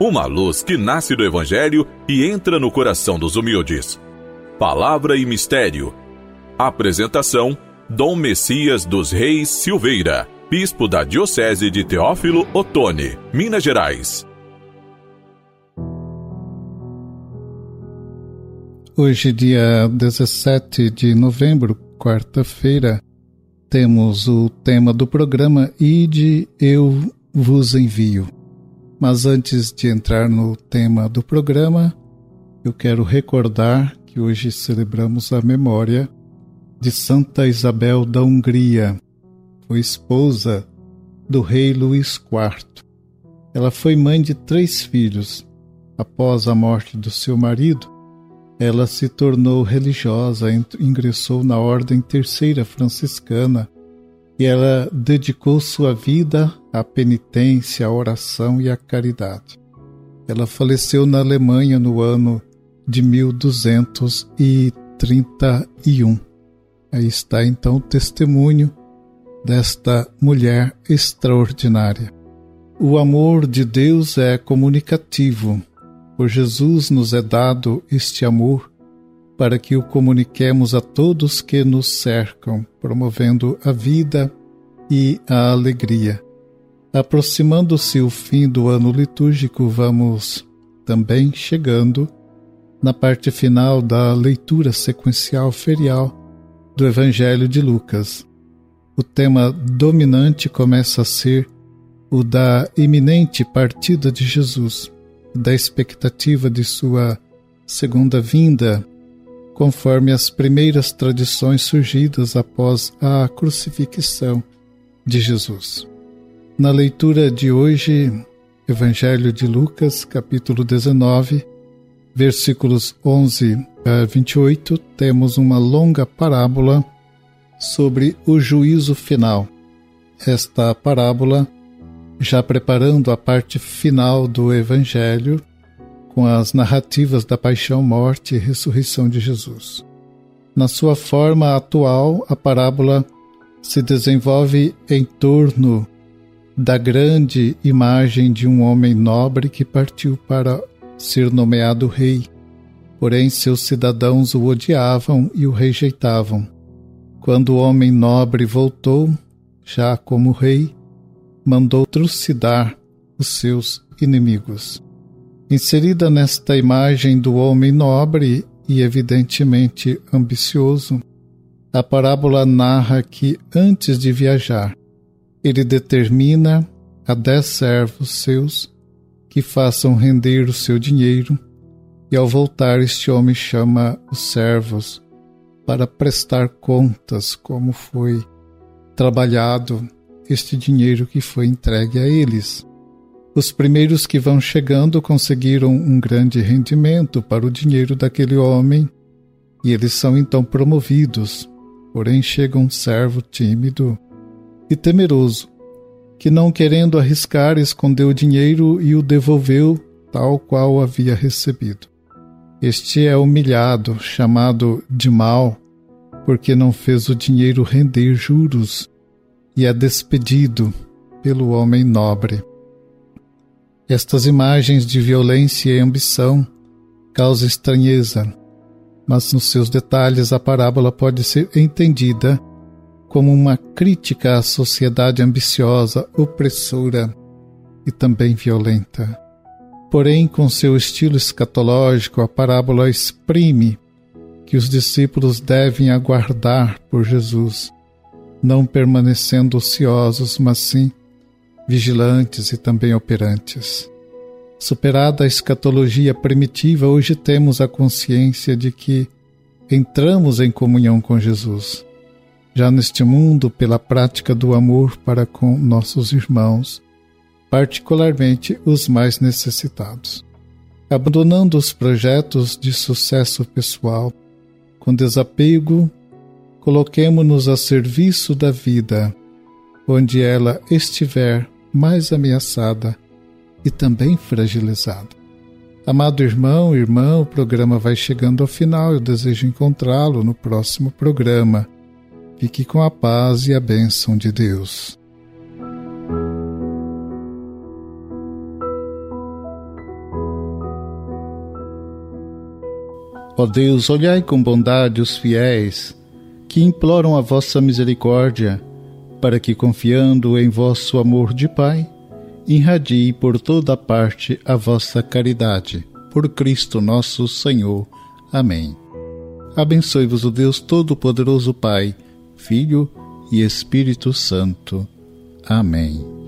uma luz que nasce do Evangelho e entra no coração dos humildes. Palavra e Mistério. Apresentação: Dom Messias dos Reis Silveira, Bispo da Diocese de Teófilo Otoni, Minas Gerais. Hoje, dia 17 de novembro, quarta-feira, temos o tema do programa Ide Eu Vos Envio. Mas antes de entrar no tema do programa, eu quero recordar que hoje celebramos a memória de Santa Isabel da Hungria, foi esposa do rei Luís IV. Ela foi mãe de três filhos. Após a morte do seu marido, ela se tornou religiosa, ingressou na Ordem Terceira Franciscana e ela dedicou sua vida à penitência, à oração e à caridade. Ela faleceu na Alemanha no ano de 1231. Aí está então o testemunho desta mulher extraordinária. O amor de Deus é comunicativo por Jesus nos é dado este amor para que o comuniquemos a todos que nos cercam, promovendo a vida e a alegria. Aproximando-se o fim do ano litúrgico, vamos também chegando na parte final da leitura sequencial ferial do Evangelho de Lucas. O tema dominante começa a ser o da iminente partida de Jesus da expectativa de sua segunda vinda, conforme as primeiras tradições surgidas após a crucifixão de Jesus. Na leitura de hoje, Evangelho de Lucas, capítulo 19, versículos 11 a 28, temos uma longa parábola sobre o juízo final. Esta parábola já preparando a parte final do Evangelho com as narrativas da paixão, morte e ressurreição de Jesus. Na sua forma atual, a parábola se desenvolve em torno da grande imagem de um homem nobre que partiu para ser nomeado rei. Porém, seus cidadãos o odiavam e o rejeitavam. Quando o homem nobre voltou, já como rei, mandou trucidar os seus inimigos. Inserida nesta imagem do homem nobre e evidentemente ambicioso, a parábola narra que, antes de viajar, ele determina a dez servos seus que façam render o seu dinheiro, e ao voltar, este homem chama os servos para prestar contas como foi trabalhado este dinheiro que foi entregue a eles. Os primeiros que vão chegando conseguiram um grande rendimento para o dinheiro daquele homem e eles são então promovidos. Porém, chega um servo tímido e temeroso, que não querendo arriscar, escondeu o dinheiro e o devolveu tal qual havia recebido. Este é humilhado, chamado de mal, porque não fez o dinheiro render juros e é despedido pelo homem nobre. Estas imagens de violência e ambição causam estranheza, mas nos seus detalhes a parábola pode ser entendida como uma crítica à sociedade ambiciosa, opressora e também violenta. Porém, com seu estilo escatológico, a parábola exprime que os discípulos devem aguardar por Jesus não permanecendo ociosos, mas sim vigilantes e também operantes. Superada a escatologia primitiva, hoje temos a consciência de que entramos em comunhão com Jesus, já neste mundo pela prática do amor para com nossos irmãos, particularmente os mais necessitados. Abandonando os projetos de sucesso pessoal, com desapego coloquemo-nos a serviço da vida, onde ela estiver mais ameaçada e também fragilizada. Amado irmão, irmã, o programa vai chegando ao final. Eu desejo encontrá-lo no próximo programa. Fique com a paz e a bênção de Deus. Ó Deus, olhai com bondade os fiéis que imploram a vossa misericórdia para que, confiando em vosso amor de Pai, irradie por toda parte a vossa caridade. Por Cristo nosso Senhor. Amém. Abençoe-vos o Deus Todo-Poderoso Pai, Filho e Espírito Santo. Amém.